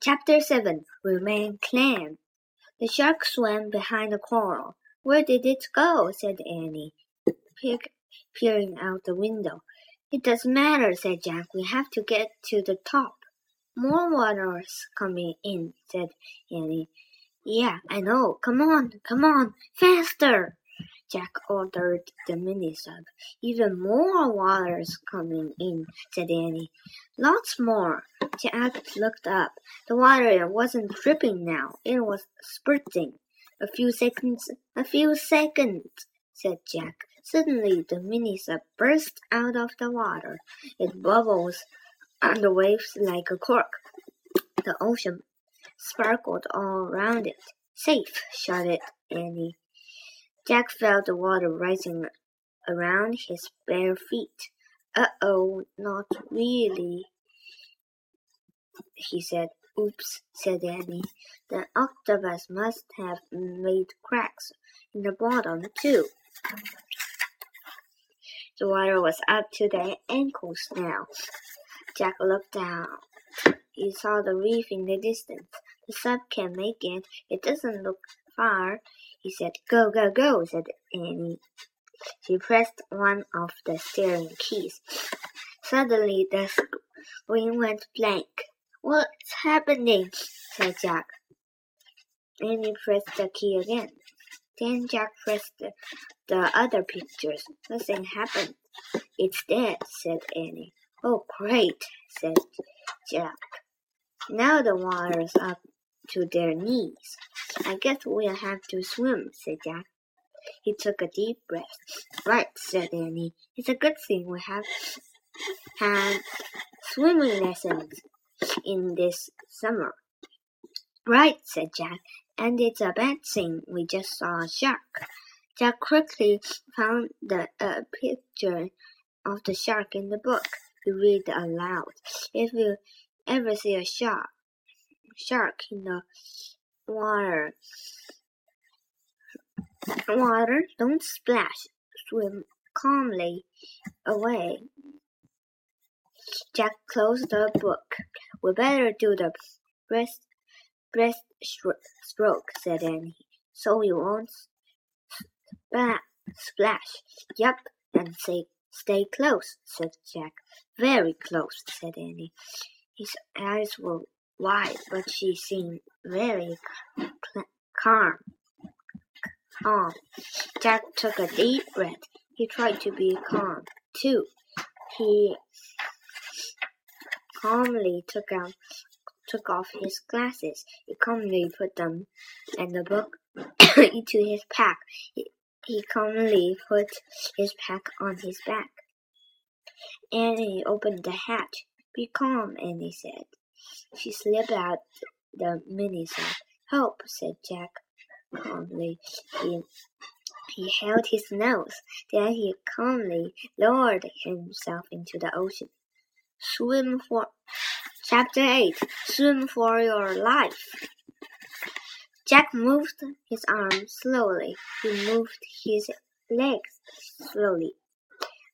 Chapter 7 Remain Calm. The shark swam behind the coral. Where did it go? said Annie, peering out the window. It doesn't matter, said Jack. We have to get to the top. More water's coming in, said Annie. Yeah, I know. Come on, come on, faster! Jack ordered the mini sub. Even more water's coming in, said Annie. Lots more. Jack looked up. The water wasn't dripping now. It was spurting. A few seconds, a few seconds, said Jack. Suddenly the mini sub burst out of the water. It bubbles on the waves like a cork. The ocean sparkled all around it. Safe, shouted Annie. Jack felt the water rising around his bare feet. Uh-oh, not really, he said. Oops, said Annie. The octopus must have made cracks in the bottom, too. The water was up to their ankles now. Jack looked down. He saw the reef in the distance. The sub can make it. It doesn't look far, he said. Go, go, go, said Annie. She pressed one of the steering keys. Suddenly the screen went blank. What's happening? said Jack. Annie pressed the key again. Then Jack pressed the, the other pictures. Nothing happened. It's dead, said Annie. Oh, great, said Jack. Now the water's up to their knees. I guess we'll have to swim, said Jack. He took a deep breath. Right, said Annie. It's a good thing we have had swimming lessons in this summer. Right, said Jack. And it's a bad thing we just saw a shark. Jack quickly found the uh, picture of the shark in the book. He read aloud. If you ever see a shark, shark in the water. Water, don't splash. Swim calmly away. Jack closed the book. We better do the breast breast stroke, said Annie, so you won't splash. Yup, and say stay close, said Jack. Very close, said Annie. His eyes were wide, but she seemed very calm. Calm. Jack took a deep breath. He tried to be calm, too. He calmly took out took off his glasses. He calmly put them and the book into his pack. He, he calmly put his pack on his back. Annie opened the hatch. Be calm, Annie said. She slipped out the mini sack. Help, said Jack calmly. He, he held his nose. Then he calmly lowered himself into the ocean. Swim for Chapter 8 Swim for your life. Jack moved his arms slowly. He moved his legs slowly.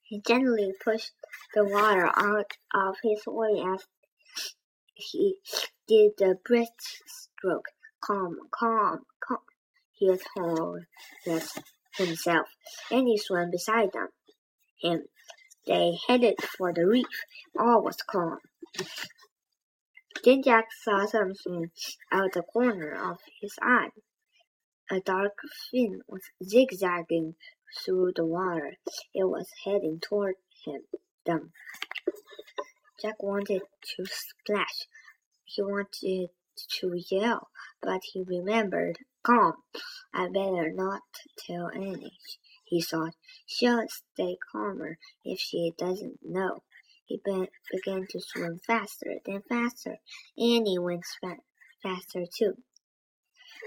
He gently pushed the water out of his way as he did the breaststroke. Calm, calm, calm, he told himself, and he swam beside them. Him. They headed for the reef. All was calm. Then Jack saw something out the corner of his eye. A dark fin was zigzagging through the water. It was heading toward him. Them. Jack wanted to splash. He wanted to yell, but he remembered. Calm. I better not tell Annie, he thought. She'll stay calmer if she doesn't know. He began to swim faster, then faster. Annie went faster too.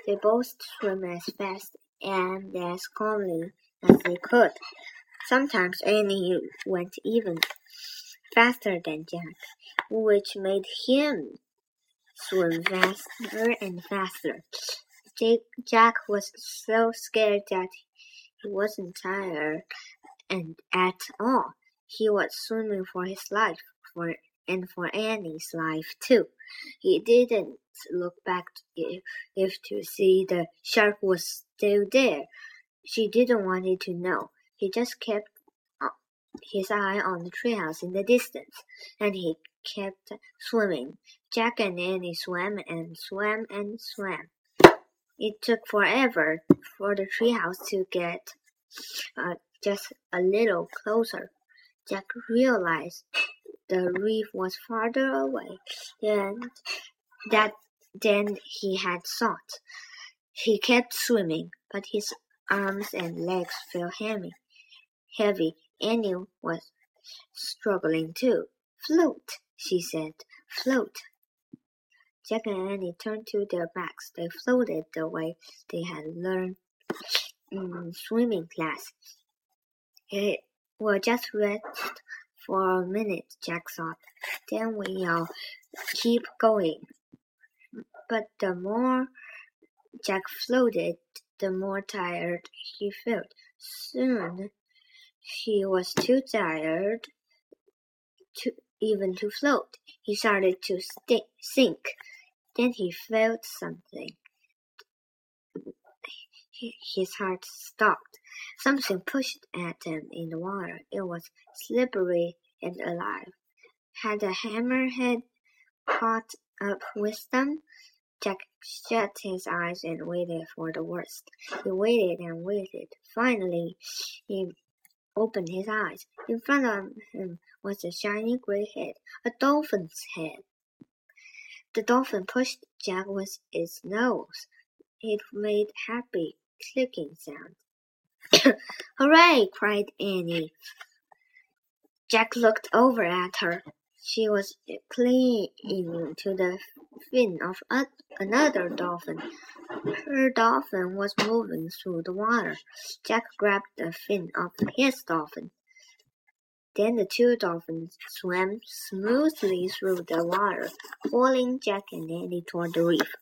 They both swam as fast and as calmly as they could. Sometimes Annie went even faster than Jack, which made him swim faster and faster. Jack was so scared that he wasn't tired and at all. He was swimming for his life, for and for Annie's life too. He didn't look back if, if to see the shark was still there. She didn't want it to know. He just kept his eye on the treehouse in the distance, and he kept swimming. Jack and Annie swam and swam and swam. It took forever for the treehouse to get uh, just a little closer. Jack realized the reef was farther away than that than he had thought. He kept swimming, but his arms and legs felt heavy. Heavy. Annie was struggling too. Float, she said. Float. Jack and Annie turned to their backs. They floated the way they had learned in swimming class. It will just rest for a minute, Jack thought. Then we'll keep going. But the more Jack floated, the more tired he felt. Soon he was too tired to even to float. He started to sink. Then he felt something. His heart stopped. Something pushed at him in the water. It was slippery and alive. Had the hammerhead caught up with them? Jack shut his eyes and waited for the worst. He waited and waited. Finally, he opened his eyes. In front of him was a shiny gray head, a dolphin's head. The dolphin pushed Jack with its nose. It made happy clicking sounds. Hooray! cried Annie. Jack looked over at her. She was clinging to the fin of another dolphin. Her dolphin was moving through the water. Jack grabbed the fin of his dolphin. Then the two dolphins swam smoothly through the water, pulling Jack and Annie toward the reef.